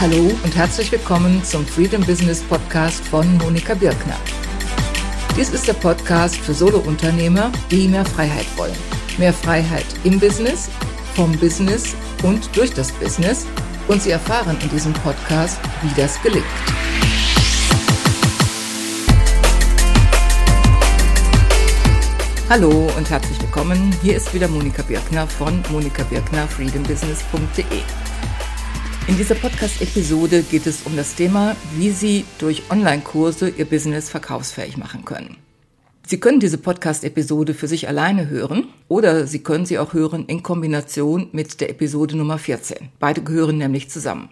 Hallo und herzlich willkommen zum Freedom Business Podcast von Monika Birkner. Dies ist der Podcast für Solounternehmer, die mehr Freiheit wollen. Mehr Freiheit im Business, vom Business und durch das Business. Und Sie erfahren in diesem Podcast, wie das gelingt. Hallo und herzlich willkommen. Hier ist wieder Monika Birkner von monikabirknerfreedombusiness.de. In dieser Podcast-Episode geht es um das Thema, wie Sie durch Online-Kurse Ihr Business verkaufsfähig machen können. Sie können diese Podcast-Episode für sich alleine hören oder Sie können sie auch hören in Kombination mit der Episode Nummer 14. Beide gehören nämlich zusammen.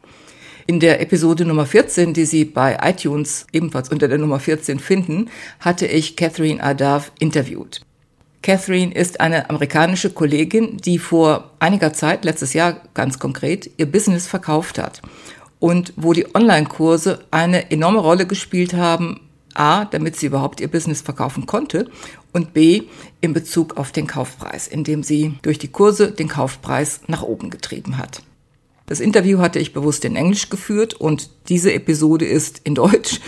In der Episode Nummer 14, die Sie bei iTunes ebenfalls unter der Nummer 14 finden, hatte ich Catherine Adav interviewt. Catherine ist eine amerikanische Kollegin, die vor einiger Zeit, letztes Jahr ganz konkret, ihr Business verkauft hat. Und wo die Online-Kurse eine enorme Rolle gespielt haben, A, damit sie überhaupt ihr Business verkaufen konnte und B, in Bezug auf den Kaufpreis, indem sie durch die Kurse den Kaufpreis nach oben getrieben hat. Das Interview hatte ich bewusst in Englisch geführt und diese Episode ist in Deutsch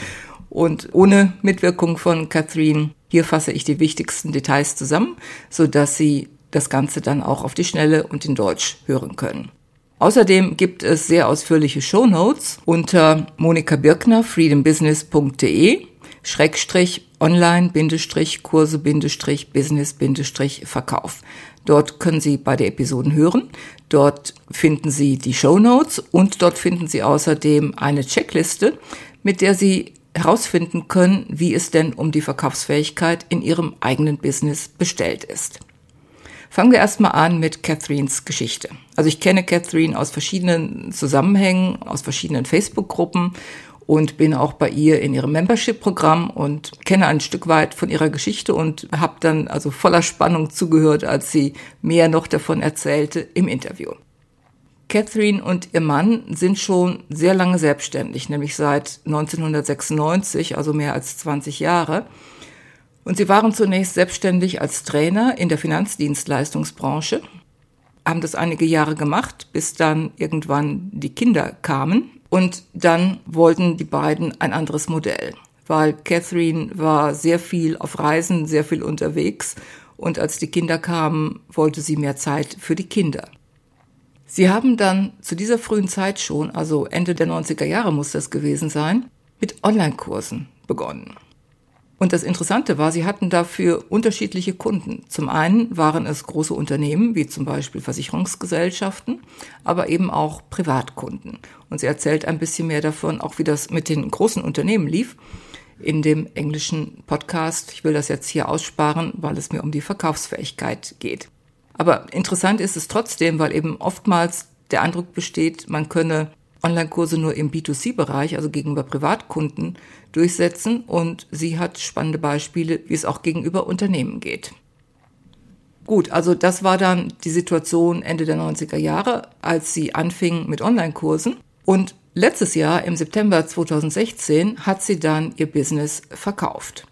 und ohne Mitwirkung von Catherine hier fasse ich die wichtigsten Details zusammen, so dass Sie das Ganze dann auch auf die Schnelle und in Deutsch hören können. Außerdem gibt es sehr ausführliche Show Notes unter Monika Birkner, freedombusiness.de, Schrägstrich, online, Bindestrich, Kurse, Bindestrich, Business, Bindestrich, Verkauf. Dort können Sie beide Episoden hören. Dort finden Sie die Show Notes und dort finden Sie außerdem eine Checkliste, mit der Sie herausfinden können, wie es denn um die Verkaufsfähigkeit in ihrem eigenen Business bestellt ist. Fangen wir erstmal an mit Catherines Geschichte. Also ich kenne Catherine aus verschiedenen Zusammenhängen, aus verschiedenen Facebook-Gruppen und bin auch bei ihr in ihrem Membership-Programm und kenne ein Stück weit von ihrer Geschichte und habe dann also voller Spannung zugehört, als sie mehr noch davon erzählte im Interview. Catherine und ihr Mann sind schon sehr lange selbstständig, nämlich seit 1996, also mehr als 20 Jahre. Und sie waren zunächst selbstständig als Trainer in der Finanzdienstleistungsbranche, haben das einige Jahre gemacht, bis dann irgendwann die Kinder kamen. Und dann wollten die beiden ein anderes Modell, weil Catherine war sehr viel auf Reisen, sehr viel unterwegs. Und als die Kinder kamen, wollte sie mehr Zeit für die Kinder. Sie haben dann zu dieser frühen Zeit schon, also Ende der 90er Jahre muss das gewesen sein, mit Online-Kursen begonnen. Und das Interessante war, sie hatten dafür unterschiedliche Kunden. Zum einen waren es große Unternehmen, wie zum Beispiel Versicherungsgesellschaften, aber eben auch Privatkunden. Und sie erzählt ein bisschen mehr davon, auch wie das mit den großen Unternehmen lief in dem englischen Podcast. Ich will das jetzt hier aussparen, weil es mir um die Verkaufsfähigkeit geht. Aber interessant ist es trotzdem, weil eben oftmals der Eindruck besteht, man könne Online-Kurse nur im B2C-Bereich, also gegenüber Privatkunden, durchsetzen. Und sie hat spannende Beispiele, wie es auch gegenüber Unternehmen geht. Gut, also das war dann die Situation Ende der 90er Jahre, als sie anfing mit Online-Kursen. Und letztes Jahr, im September 2016, hat sie dann ihr Business verkauft.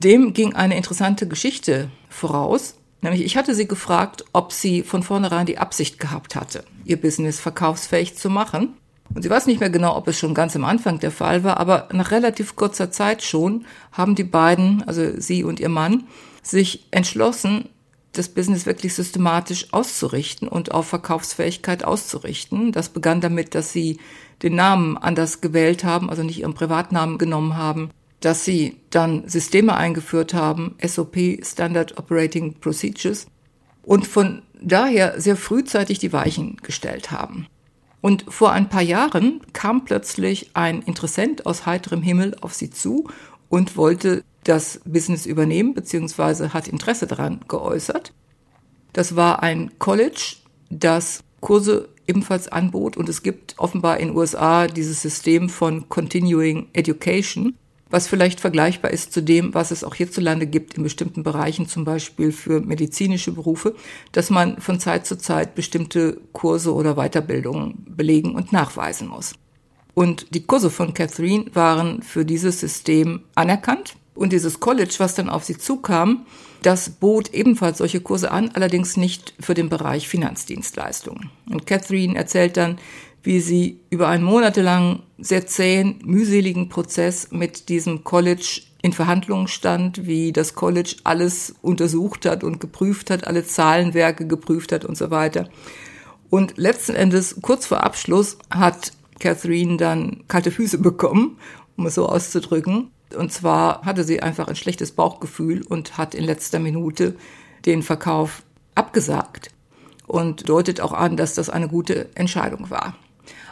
Dem ging eine interessante Geschichte voraus. Nämlich, ich hatte sie gefragt, ob sie von vornherein die Absicht gehabt hatte, ihr Business verkaufsfähig zu machen. Und sie weiß nicht mehr genau, ob es schon ganz am Anfang der Fall war, aber nach relativ kurzer Zeit schon haben die beiden, also sie und ihr Mann, sich entschlossen, das Business wirklich systematisch auszurichten und auf Verkaufsfähigkeit auszurichten. Das begann damit, dass sie den Namen anders gewählt haben, also nicht ihren Privatnamen genommen haben, dass sie dann Systeme eingeführt haben, SOP, Standard Operating Procedures, und von daher sehr frühzeitig die Weichen gestellt haben. Und vor ein paar Jahren kam plötzlich ein Interessent aus heiterem Himmel auf sie zu und wollte das Business übernehmen, beziehungsweise hat Interesse daran geäußert. Das war ein College, das Kurse ebenfalls anbot und es gibt offenbar in USA dieses System von Continuing Education, was vielleicht vergleichbar ist zu dem, was es auch hierzulande gibt in bestimmten Bereichen, zum Beispiel für medizinische Berufe, dass man von Zeit zu Zeit bestimmte Kurse oder Weiterbildungen belegen und nachweisen muss. Und die Kurse von Catherine waren für dieses System anerkannt. Und dieses College, was dann auf sie zukam, das bot ebenfalls solche Kurse an, allerdings nicht für den Bereich Finanzdienstleistungen. Und Catherine erzählt dann, wie sie über einen monatelang sehr zähen, mühseligen Prozess mit diesem College in Verhandlungen stand, wie das College alles untersucht hat und geprüft hat, alle Zahlenwerke geprüft hat und so weiter. Und letzten Endes, kurz vor Abschluss, hat Catherine dann kalte Füße bekommen, um es so auszudrücken. Und zwar hatte sie einfach ein schlechtes Bauchgefühl und hat in letzter Minute den Verkauf abgesagt und deutet auch an, dass das eine gute Entscheidung war.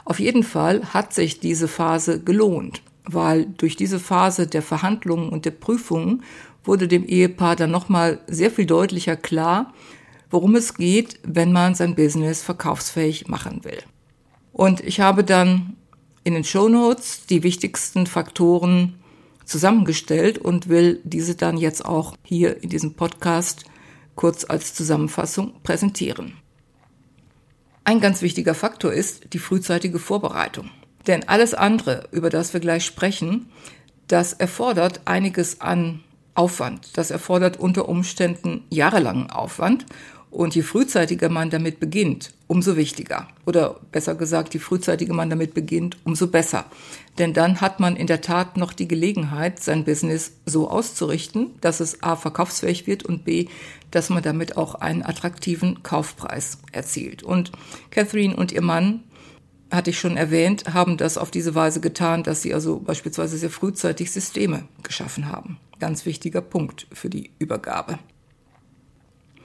Auf jeden Fall hat sich diese Phase gelohnt, weil durch diese Phase der Verhandlungen und der Prüfungen wurde dem Ehepaar dann nochmal sehr viel deutlicher klar, worum es geht, wenn man sein Business verkaufsfähig machen will. Und ich habe dann in den Show Notes die wichtigsten Faktoren zusammengestellt und will diese dann jetzt auch hier in diesem Podcast kurz als Zusammenfassung präsentieren. Ein ganz wichtiger Faktor ist die frühzeitige Vorbereitung. Denn alles andere, über das wir gleich sprechen, das erfordert einiges an Aufwand. Das erfordert unter Umständen jahrelangen Aufwand. Und je frühzeitiger man damit beginnt, umso wichtiger. Oder besser gesagt, je frühzeitiger man damit beginnt, umso besser. Denn dann hat man in der Tat noch die Gelegenheit, sein Business so auszurichten, dass es A verkaufsfähig wird und B, dass man damit auch einen attraktiven Kaufpreis erzielt. Und Catherine und ihr Mann hatte ich schon erwähnt, haben das auf diese Weise getan, dass sie also beispielsweise sehr frühzeitig Systeme geschaffen haben. Ganz wichtiger Punkt für die Übergabe.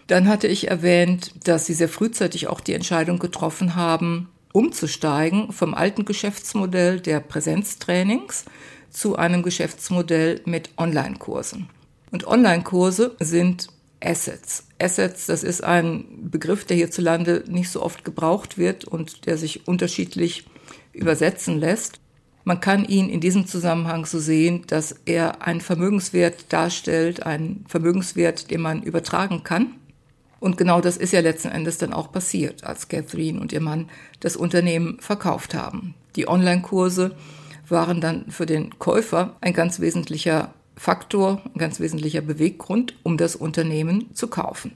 Dann hatte ich erwähnt, dass sie sehr frühzeitig auch die Entscheidung getroffen haben, umzusteigen vom alten Geschäftsmodell der Präsenztrainings zu einem Geschäftsmodell mit Online-Kursen. Und Online-Kurse sind Assets. Assets, das ist ein Begriff, der hierzulande nicht so oft gebraucht wird und der sich unterschiedlich übersetzen lässt. Man kann ihn in diesem Zusammenhang so sehen, dass er einen Vermögenswert darstellt, einen Vermögenswert, den man übertragen kann und genau das ist ja letzten Endes dann auch passiert, als Catherine und ihr Mann das Unternehmen verkauft haben. Die Online-Kurse waren dann für den Käufer ein ganz wesentlicher Faktor, ein ganz wesentlicher Beweggrund, um das Unternehmen zu kaufen.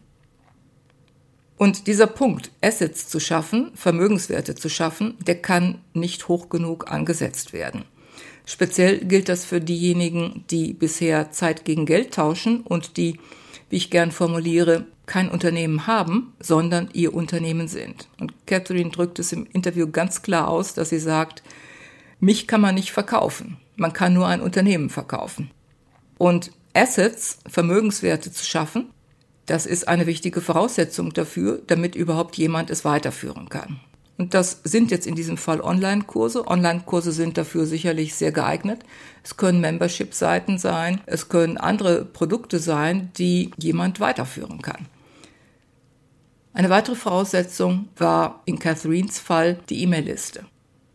Und dieser Punkt, Assets zu schaffen, Vermögenswerte zu schaffen, der kann nicht hoch genug angesetzt werden. Speziell gilt das für diejenigen, die bisher Zeit gegen Geld tauschen und die, wie ich gern formuliere, kein Unternehmen haben, sondern ihr Unternehmen sind. Und Catherine drückt es im Interview ganz klar aus, dass sie sagt, mich kann man nicht verkaufen. Man kann nur ein Unternehmen verkaufen. Und Assets, Vermögenswerte zu schaffen, das ist eine wichtige Voraussetzung dafür, damit überhaupt jemand es weiterführen kann. Und das sind jetzt in diesem Fall Online-Kurse. Online-Kurse sind dafür sicherlich sehr geeignet. Es können Membership-Seiten sein, es können andere Produkte sein, die jemand weiterführen kann. Eine weitere Voraussetzung war in Catherines Fall die E-Mail-Liste.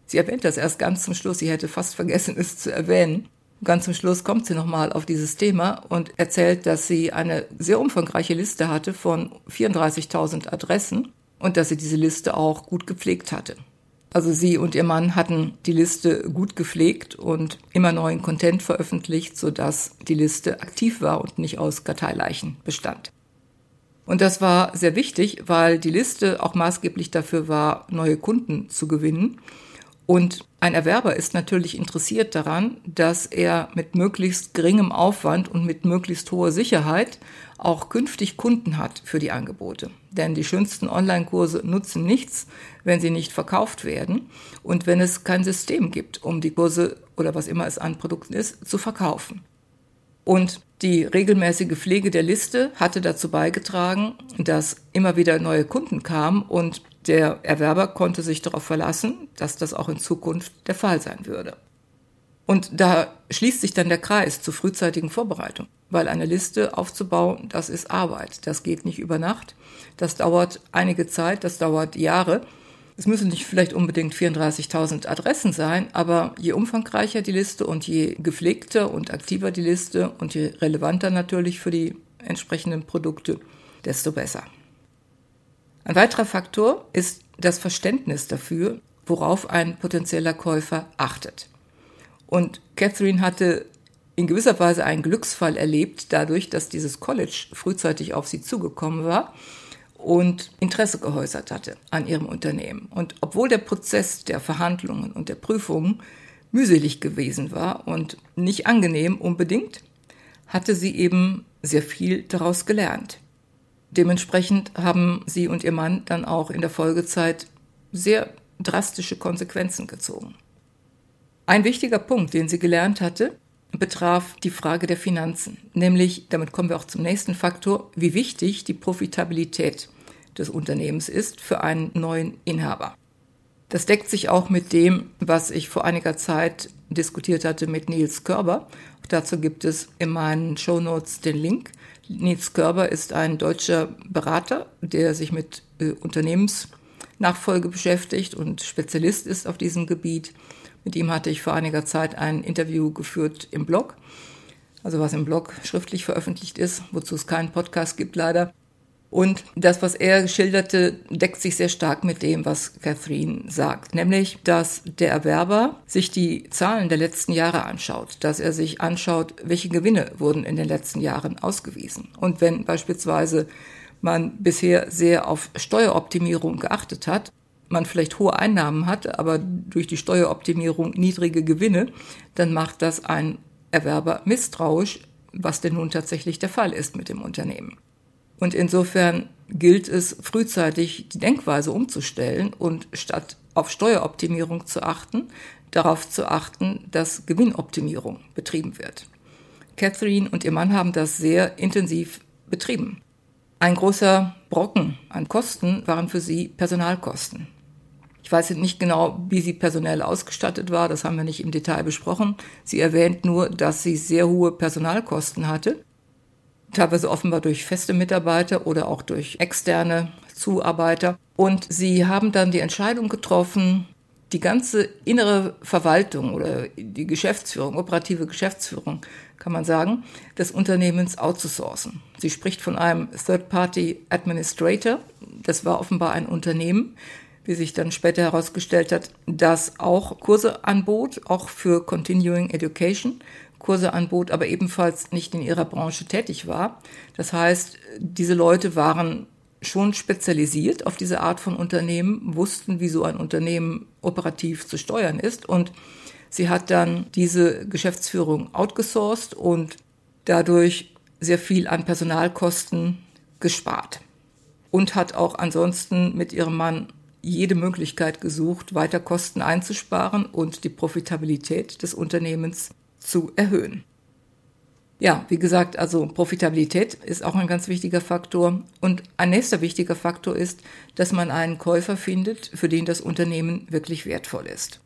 Sie erwähnt das erst ganz zum Schluss, sie hätte fast vergessen, es zu erwähnen. Ganz zum Schluss kommt sie nochmal auf dieses Thema und erzählt, dass sie eine sehr umfangreiche Liste hatte von 34.000 Adressen und dass sie diese Liste auch gut gepflegt hatte. Also sie und ihr Mann hatten die Liste gut gepflegt und immer neuen Content veröffentlicht, sodass die Liste aktiv war und nicht aus Karteileichen bestand. Und das war sehr wichtig, weil die Liste auch maßgeblich dafür war, neue Kunden zu gewinnen. Und ein Erwerber ist natürlich interessiert daran, dass er mit möglichst geringem Aufwand und mit möglichst hoher Sicherheit auch künftig Kunden hat für die Angebote. Denn die schönsten Online-Kurse nutzen nichts, wenn sie nicht verkauft werden und wenn es kein System gibt, um die Kurse oder was immer es an Produkten ist, zu verkaufen. Und die regelmäßige Pflege der Liste hatte dazu beigetragen, dass immer wieder neue Kunden kamen und der Erwerber konnte sich darauf verlassen, dass das auch in Zukunft der Fall sein würde. Und da schließt sich dann der Kreis zur frühzeitigen Vorbereitung, weil eine Liste aufzubauen, das ist Arbeit. Das geht nicht über Nacht. Das dauert einige Zeit, das dauert Jahre. Es müssen nicht vielleicht unbedingt 34.000 Adressen sein, aber je umfangreicher die Liste und je gepflegter und aktiver die Liste und je relevanter natürlich für die entsprechenden Produkte, desto besser. Ein weiterer Faktor ist das Verständnis dafür, worauf ein potenzieller Käufer achtet. Und Catherine hatte in gewisser Weise einen Glücksfall erlebt, dadurch, dass dieses College frühzeitig auf sie zugekommen war und Interesse geäußert hatte an ihrem Unternehmen. Und obwohl der Prozess der Verhandlungen und der Prüfungen mühselig gewesen war und nicht angenehm unbedingt, hatte sie eben sehr viel daraus gelernt. Dementsprechend haben sie und ihr Mann dann auch in der Folgezeit sehr drastische Konsequenzen gezogen. Ein wichtiger Punkt, den sie gelernt hatte, betraf die Frage der Finanzen, nämlich, damit kommen wir auch zum nächsten Faktor, wie wichtig die Profitabilität des Unternehmens ist für einen neuen Inhaber. Das deckt sich auch mit dem, was ich vor einiger Zeit diskutiert hatte mit Nils Körber. Dazu gibt es in meinen Show Notes den Link. Nils Körber ist ein deutscher Berater, der sich mit äh, Unternehmensnachfolge beschäftigt und Spezialist ist auf diesem Gebiet. Mit ihm hatte ich vor einiger Zeit ein Interview geführt im Blog, also was im Blog schriftlich veröffentlicht ist, wozu es keinen Podcast gibt leider. Und das, was er schilderte, deckt sich sehr stark mit dem, was Catherine sagt, nämlich, dass der Erwerber sich die Zahlen der letzten Jahre anschaut, dass er sich anschaut, welche Gewinne wurden in den letzten Jahren ausgewiesen. Und wenn beispielsweise man bisher sehr auf Steueroptimierung geachtet hat, man vielleicht hohe Einnahmen hat, aber durch die Steueroptimierung niedrige Gewinne, dann macht das ein Erwerber misstrauisch, was denn nun tatsächlich der Fall ist mit dem Unternehmen. Und insofern gilt es frühzeitig die Denkweise umzustellen und statt auf Steueroptimierung zu achten, darauf zu achten, dass Gewinnoptimierung betrieben wird. Catherine und ihr Mann haben das sehr intensiv betrieben. Ein großer Brocken an Kosten waren für sie Personalkosten. Ich weiß nicht genau, wie sie personell ausgestattet war, das haben wir nicht im Detail besprochen. Sie erwähnt nur, dass sie sehr hohe Personalkosten hatte teilweise offenbar durch feste Mitarbeiter oder auch durch externe Zuarbeiter. Und sie haben dann die Entscheidung getroffen, die ganze innere Verwaltung oder die Geschäftsführung, operative Geschäftsführung, kann man sagen, des Unternehmens outzusourcen. Sie spricht von einem Third-Party Administrator. Das war offenbar ein Unternehmen, wie sich dann später herausgestellt hat, das auch Kurse anbot, auch für Continuing Education Kurse anbot, aber ebenfalls nicht in ihrer Branche tätig war. Das heißt, diese Leute waren schon spezialisiert auf diese Art von Unternehmen, wussten, wie so ein Unternehmen operativ zu steuern ist und sie hat dann diese Geschäftsführung outgesourced und dadurch sehr viel an Personalkosten gespart und hat auch ansonsten mit ihrem Mann jede Möglichkeit gesucht, weiter Kosten einzusparen und die Profitabilität des Unternehmens zu erhöhen. Ja, wie gesagt, also Profitabilität ist auch ein ganz wichtiger Faktor. Und ein nächster wichtiger Faktor ist, dass man einen Käufer findet, für den das Unternehmen wirklich wertvoll ist.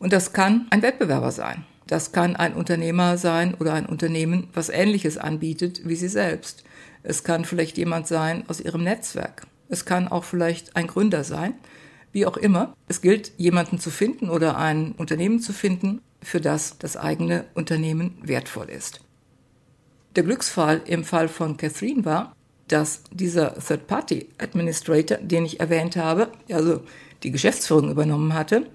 Und das kann ein Wettbewerber sein. Das kann ein Unternehmer sein oder ein Unternehmen, was Ähnliches anbietet wie Sie selbst. Es kann vielleicht jemand sein aus Ihrem Netzwerk. Es kann auch vielleicht ein Gründer sein. Wie auch immer. Es gilt, jemanden zu finden oder ein Unternehmen zu finden, für das das eigene Unternehmen wertvoll ist. Der Glücksfall im Fall von Catherine war, dass dieser Third-Party-Administrator, den ich erwähnt habe, also die Geschäftsführung übernommen hatte,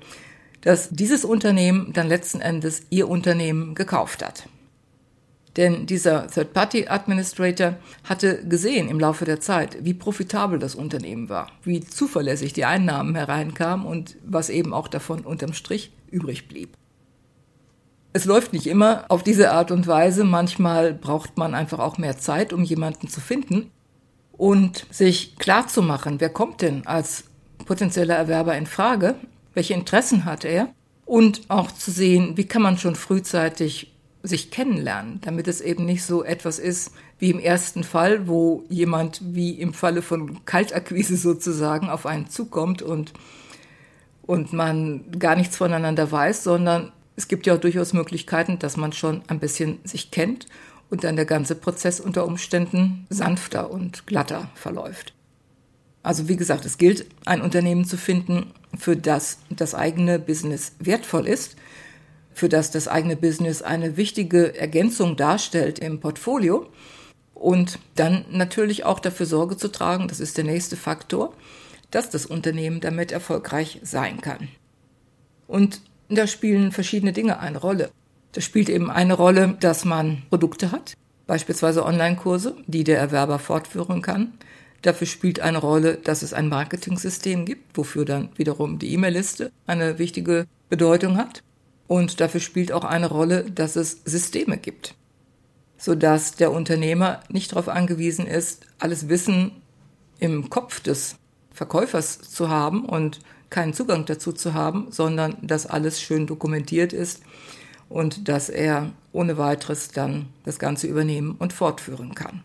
dass dieses Unternehmen dann letzten Endes ihr Unternehmen gekauft hat. Denn dieser Third-Party-Administrator hatte gesehen im Laufe der Zeit, wie profitabel das Unternehmen war, wie zuverlässig die Einnahmen hereinkamen und was eben auch davon unterm Strich übrig blieb. Es läuft nicht immer auf diese Art und Weise. Manchmal braucht man einfach auch mehr Zeit, um jemanden zu finden und sich klar zu machen, wer kommt denn als potenzieller Erwerber in Frage, welche Interessen hat er und auch zu sehen, wie kann man schon frühzeitig sich kennenlernen, damit es eben nicht so etwas ist wie im ersten Fall, wo jemand wie im Falle von Kaltakquise sozusagen auf einen zukommt und und man gar nichts voneinander weiß, sondern es gibt ja auch durchaus Möglichkeiten, dass man schon ein bisschen sich kennt und dann der ganze Prozess unter Umständen sanfter und glatter verläuft. Also wie gesagt, es gilt, ein Unternehmen zu finden, für das das eigene Business wertvoll ist, für das das eigene Business eine wichtige Ergänzung darstellt im Portfolio und dann natürlich auch dafür Sorge zu tragen, das ist der nächste Faktor, dass das Unternehmen damit erfolgreich sein kann. Und da spielen verschiedene Dinge eine Rolle. Da spielt eben eine Rolle, dass man Produkte hat, beispielsweise Online-Kurse, die der Erwerber fortführen kann. Dafür spielt eine Rolle, dass es ein Marketing-System gibt, wofür dann wiederum die E-Mail-Liste eine wichtige Bedeutung hat. Und dafür spielt auch eine Rolle, dass es Systeme gibt, sodass der Unternehmer nicht darauf angewiesen ist, alles Wissen im Kopf des Verkäufers zu haben und keinen Zugang dazu zu haben, sondern dass alles schön dokumentiert ist und dass er ohne weiteres dann das Ganze übernehmen und fortführen kann.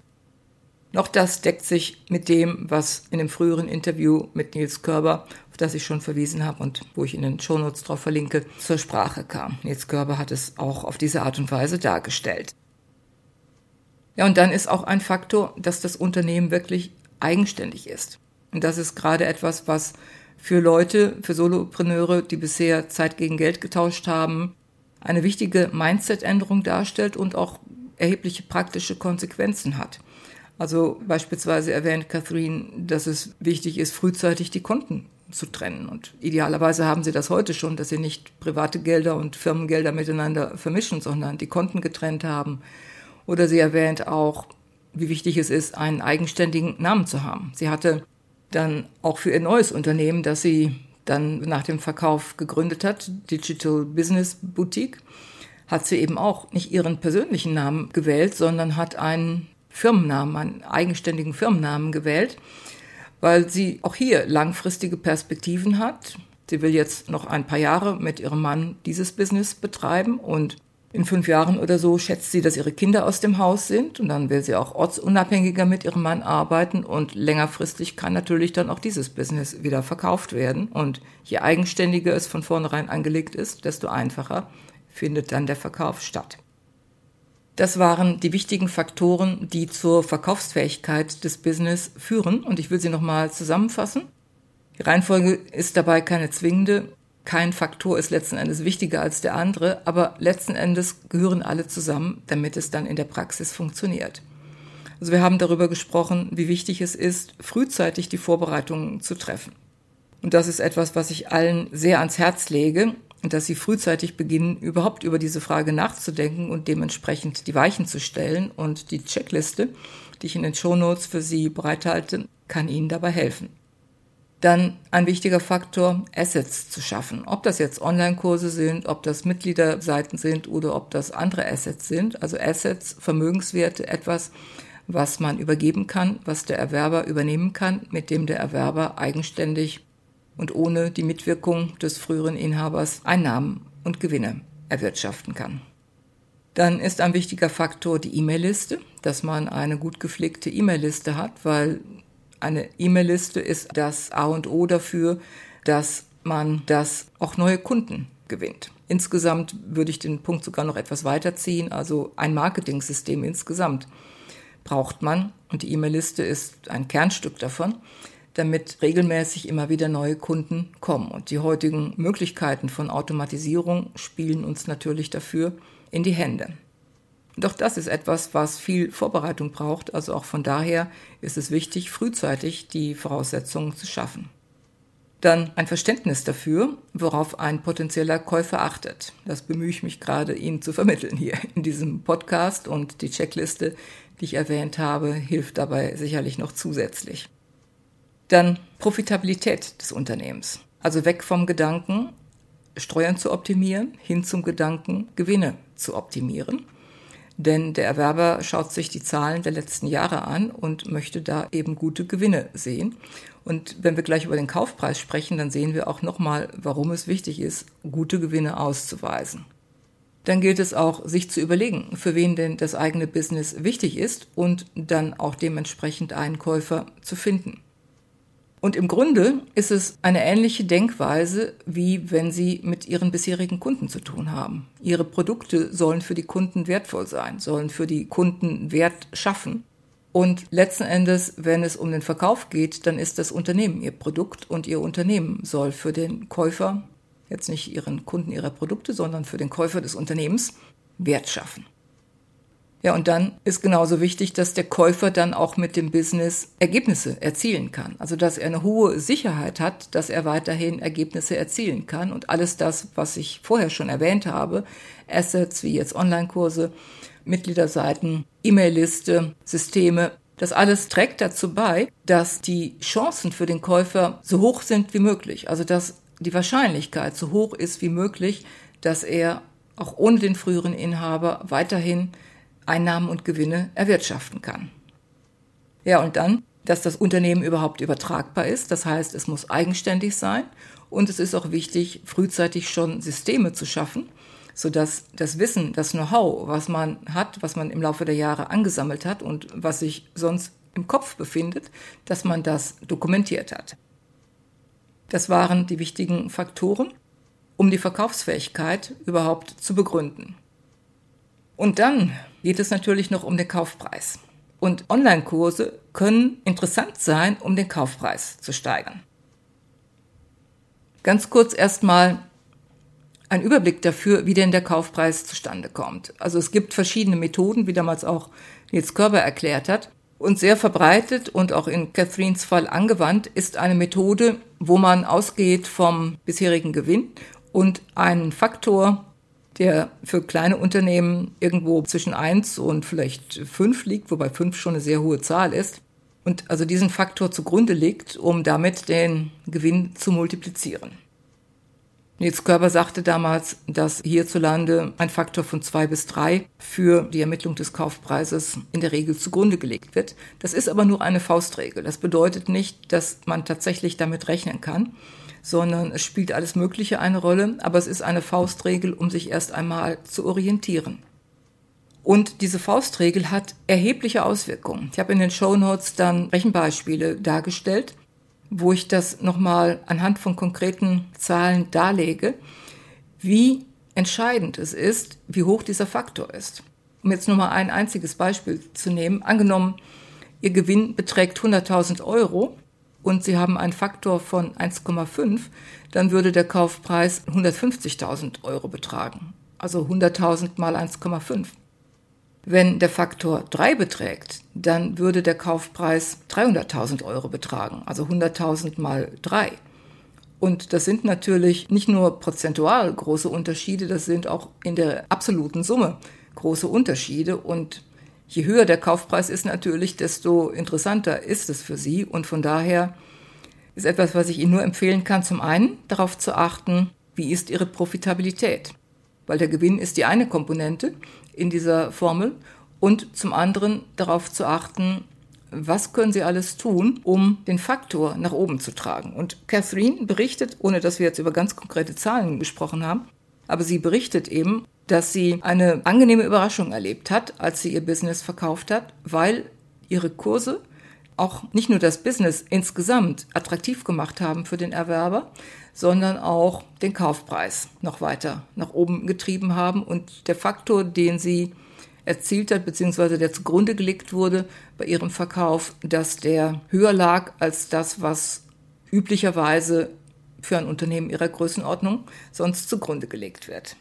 Noch das deckt sich mit dem, was in dem früheren Interview mit Nils Körber, auf das ich schon verwiesen habe und wo ich in den Shownotes drauf verlinke, zur Sprache kam. Nils Körber hat es auch auf diese Art und Weise dargestellt. Ja, und dann ist auch ein Faktor, dass das Unternehmen wirklich eigenständig ist. Und das ist gerade etwas, was für Leute, für Solopreneure, die bisher Zeit gegen Geld getauscht haben, eine wichtige Mindset-Änderung darstellt und auch erhebliche praktische Konsequenzen hat. Also beispielsweise erwähnt Catherine, dass es wichtig ist, frühzeitig die Konten zu trennen. Und idealerweise haben sie das heute schon, dass sie nicht private Gelder und Firmengelder miteinander vermischen, sondern die Konten getrennt haben. Oder sie erwähnt auch, wie wichtig es ist, einen eigenständigen Namen zu haben. Sie hatte dann auch für ihr neues Unternehmen, das sie dann nach dem Verkauf gegründet hat, Digital Business Boutique, hat sie eben auch nicht ihren persönlichen Namen gewählt, sondern hat einen Firmennamen, einen eigenständigen Firmennamen gewählt, weil sie auch hier langfristige Perspektiven hat. Sie will jetzt noch ein paar Jahre mit ihrem Mann dieses Business betreiben und in fünf Jahren oder so schätzt sie, dass ihre Kinder aus dem Haus sind und dann will sie auch ortsunabhängiger mit ihrem Mann arbeiten und längerfristig kann natürlich dann auch dieses Business wieder verkauft werden und je eigenständiger es von vornherein angelegt ist, desto einfacher findet dann der Verkauf statt. Das waren die wichtigen Faktoren, die zur Verkaufsfähigkeit des Business führen. Und ich will sie nochmal zusammenfassen. Die Reihenfolge ist dabei keine zwingende. Kein Faktor ist letzten Endes wichtiger als der andere, aber letzten Endes gehören alle zusammen, damit es dann in der Praxis funktioniert. Also wir haben darüber gesprochen, wie wichtig es ist, frühzeitig die Vorbereitungen zu treffen. Und das ist etwas, was ich allen sehr ans Herz lege, dass sie frühzeitig beginnen, überhaupt über diese Frage nachzudenken und dementsprechend die Weichen zu stellen. Und die Checkliste, die ich in den Shownotes für Sie bereithalte, kann Ihnen dabei helfen. Dann ein wichtiger Faktor, Assets zu schaffen. Ob das jetzt Online-Kurse sind, ob das Mitgliederseiten sind oder ob das andere Assets sind. Also Assets, Vermögenswerte, etwas, was man übergeben kann, was der Erwerber übernehmen kann, mit dem der Erwerber eigenständig und ohne die Mitwirkung des früheren Inhabers Einnahmen und Gewinne erwirtschaften kann. Dann ist ein wichtiger Faktor die E-Mail-Liste, dass man eine gut gepflegte E-Mail-Liste hat, weil eine E-Mail-Liste ist das A und O dafür, dass man das auch neue Kunden gewinnt. Insgesamt würde ich den Punkt sogar noch etwas weiterziehen, also ein Marketing-System insgesamt braucht man und die E-Mail-Liste ist ein Kernstück davon damit regelmäßig immer wieder neue Kunden kommen. Und die heutigen Möglichkeiten von Automatisierung spielen uns natürlich dafür in die Hände. Doch das ist etwas, was viel Vorbereitung braucht. Also auch von daher ist es wichtig, frühzeitig die Voraussetzungen zu schaffen. Dann ein Verständnis dafür, worauf ein potenzieller Käufer achtet. Das bemühe ich mich gerade, Ihnen zu vermitteln hier in diesem Podcast und die Checkliste, die ich erwähnt habe, hilft dabei sicherlich noch zusätzlich. Dann Profitabilität des Unternehmens. Also weg vom Gedanken, Steuern zu optimieren, hin zum Gedanken, Gewinne zu optimieren. Denn der Erwerber schaut sich die Zahlen der letzten Jahre an und möchte da eben gute Gewinne sehen. Und wenn wir gleich über den Kaufpreis sprechen, dann sehen wir auch nochmal, warum es wichtig ist, gute Gewinne auszuweisen. Dann gilt es auch, sich zu überlegen, für wen denn das eigene Business wichtig ist und dann auch dementsprechend einen Käufer zu finden. Und im Grunde ist es eine ähnliche Denkweise, wie wenn Sie mit Ihren bisherigen Kunden zu tun haben. Ihre Produkte sollen für die Kunden wertvoll sein, sollen für die Kunden Wert schaffen. Und letzten Endes, wenn es um den Verkauf geht, dann ist das Unternehmen Ihr Produkt und Ihr Unternehmen soll für den Käufer, jetzt nicht Ihren Kunden Ihrer Produkte, sondern für den Käufer des Unternehmens Wert schaffen. Ja, und dann ist genauso wichtig, dass der Käufer dann auch mit dem Business Ergebnisse erzielen kann. Also, dass er eine hohe Sicherheit hat, dass er weiterhin Ergebnisse erzielen kann. Und alles das, was ich vorher schon erwähnt habe, Assets wie jetzt Online-Kurse, Mitgliederseiten, E-Mail-Liste, Systeme, Das alles trägt dazu bei, dass die Chancen für den Käufer so hoch sind wie möglich. Also dass die Wahrscheinlichkeit so hoch ist wie möglich, dass er auch ohne den früheren Inhaber weiterhin Einnahmen und Gewinne erwirtschaften kann. Ja, und dann, dass das Unternehmen überhaupt übertragbar ist. Das heißt, es muss eigenständig sein und es ist auch wichtig, frühzeitig schon Systeme zu schaffen, sodass das Wissen, das Know-how, was man hat, was man im Laufe der Jahre angesammelt hat und was sich sonst im Kopf befindet, dass man das dokumentiert hat. Das waren die wichtigen Faktoren, um die Verkaufsfähigkeit überhaupt zu begründen. Und dann geht es natürlich noch um den Kaufpreis. Und Online-Kurse können interessant sein, um den Kaufpreis zu steigern. Ganz kurz erstmal ein Überblick dafür, wie denn der Kaufpreis zustande kommt. Also es gibt verschiedene Methoden, wie damals auch Nils Körber erklärt hat. Und sehr verbreitet und auch in Catherines Fall angewandt ist eine Methode, wo man ausgeht vom bisherigen Gewinn und einen Faktor, der für kleine Unternehmen irgendwo zwischen eins und vielleicht fünf liegt, wobei fünf schon eine sehr hohe Zahl ist, und also diesen Faktor zugrunde legt, um damit den Gewinn zu multiplizieren. Nils Körber sagte damals, dass hierzulande ein Faktor von zwei bis drei für die Ermittlung des Kaufpreises in der Regel zugrunde gelegt wird. Das ist aber nur eine Faustregel. Das bedeutet nicht, dass man tatsächlich damit rechnen kann, sondern es spielt alles Mögliche eine Rolle, aber es ist eine Faustregel, um sich erst einmal zu orientieren. Und diese Faustregel hat erhebliche Auswirkungen. Ich habe in den Show Notes dann Rechenbeispiele dargestellt, wo ich das nochmal anhand von konkreten Zahlen darlege, wie entscheidend es ist, wie hoch dieser Faktor ist. Um jetzt nur mal ein einziges Beispiel zu nehmen. Angenommen, Ihr Gewinn beträgt 100.000 Euro und Sie haben einen Faktor von 1,5, dann würde der Kaufpreis 150.000 Euro betragen. Also 100.000 mal 1,5. Wenn der Faktor 3 beträgt, dann würde der Kaufpreis 300.000 Euro betragen, also 100.000 mal 3. Und das sind natürlich nicht nur prozentual große Unterschiede, das sind auch in der absoluten Summe große Unterschiede. Und je höher der Kaufpreis ist natürlich, desto interessanter ist es für Sie. Und von daher ist etwas, was ich Ihnen nur empfehlen kann, zum einen darauf zu achten, wie ist Ihre Profitabilität. Weil der Gewinn ist die eine Komponente in dieser Formel und zum anderen darauf zu achten, was können Sie alles tun, um den Faktor nach oben zu tragen. Und Catherine berichtet, ohne dass wir jetzt über ganz konkrete Zahlen gesprochen haben, aber sie berichtet eben, dass sie eine angenehme Überraschung erlebt hat, als sie ihr Business verkauft hat, weil ihre Kurse auch nicht nur das Business insgesamt attraktiv gemacht haben für den Erwerber, sondern auch den Kaufpreis noch weiter nach oben getrieben haben. Und der Faktor, den sie erzielt hat, beziehungsweise der zugrunde gelegt wurde bei ihrem Verkauf, dass der höher lag als das, was üblicherweise für ein Unternehmen ihrer Größenordnung sonst zugrunde gelegt wird.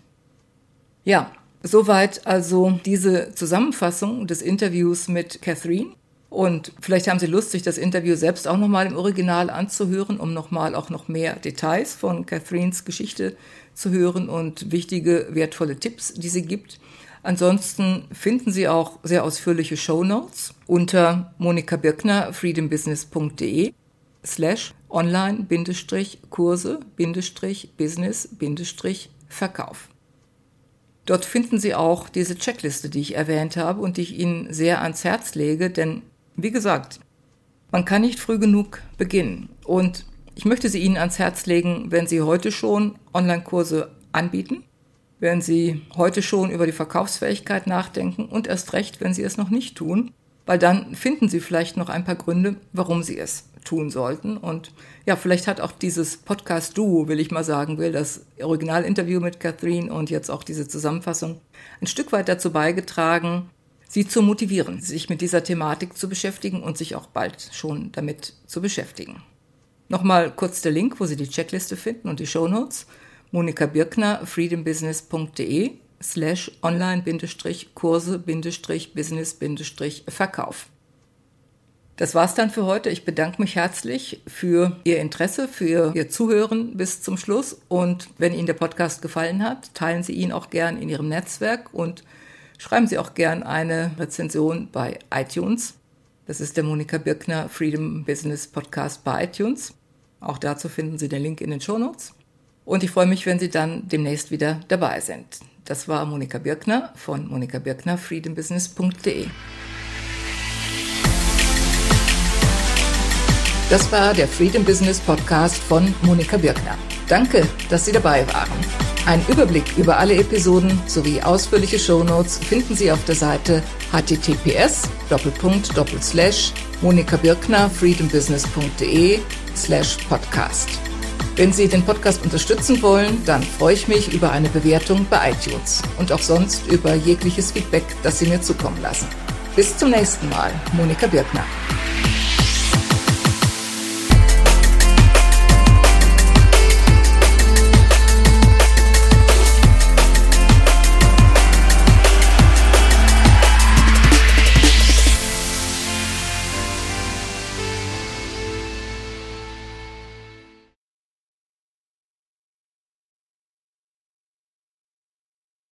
Ja, soweit also diese Zusammenfassung des Interviews mit Catherine. Und vielleicht haben Sie Lust, sich das Interview selbst auch nochmal im Original anzuhören, um nochmal auch noch mehr Details von Catherines Geschichte zu hören und wichtige, wertvolle Tipps, die sie gibt. Ansonsten finden Sie auch sehr ausführliche Show Notes unter Monika Birkner, freedombusiness.de slash online-kurse-business-verkauf. Dort finden Sie auch diese Checkliste, die ich erwähnt habe und die ich Ihnen sehr ans Herz lege, denn wie gesagt, man kann nicht früh genug beginnen. Und ich möchte sie Ihnen ans Herz legen, wenn Sie heute schon Online-Kurse anbieten, wenn Sie heute schon über die Verkaufsfähigkeit nachdenken und erst recht, wenn Sie es noch nicht tun, weil dann finden Sie vielleicht noch ein paar Gründe, warum Sie es tun sollten. Und ja, vielleicht hat auch dieses Podcast-Duo, will ich mal sagen will, das Originalinterview mit Catherine und jetzt auch diese Zusammenfassung ein Stück weit dazu beigetragen, Sie zu motivieren, sich mit dieser Thematik zu beschäftigen und sich auch bald schon damit zu beschäftigen. Nochmal kurz der Link, wo Sie die Checkliste finden und die Show Notes. Monika Birkner, freedombusiness.de slash online-kurse-business-verkauf. Das war's dann für heute. Ich bedanke mich herzlich für Ihr Interesse, für Ihr Zuhören bis zum Schluss. Und wenn Ihnen der Podcast gefallen hat, teilen Sie ihn auch gern in Ihrem Netzwerk und schreiben Sie auch gern eine Rezension bei iTunes. Das ist der Monika Birkner Freedom Business Podcast bei iTunes. Auch dazu finden Sie den Link in den Show Notes. Und ich freue mich, wenn Sie dann demnächst wieder dabei sind. Das war Monika Birkner von Monika Das war der Freedom Business Podcast von Monika Birkner. Danke, dass Sie dabei waren. Ein Überblick über alle Episoden sowie ausführliche Shownotes finden Sie auf der Seite https monikabirkner freedombusiness.de slash podcast. Wenn Sie den Podcast unterstützen wollen, dann freue ich mich über eine Bewertung bei iTunes und auch sonst über jegliches Feedback, das Sie mir zukommen lassen. Bis zum nächsten Mal, Monika Birkner.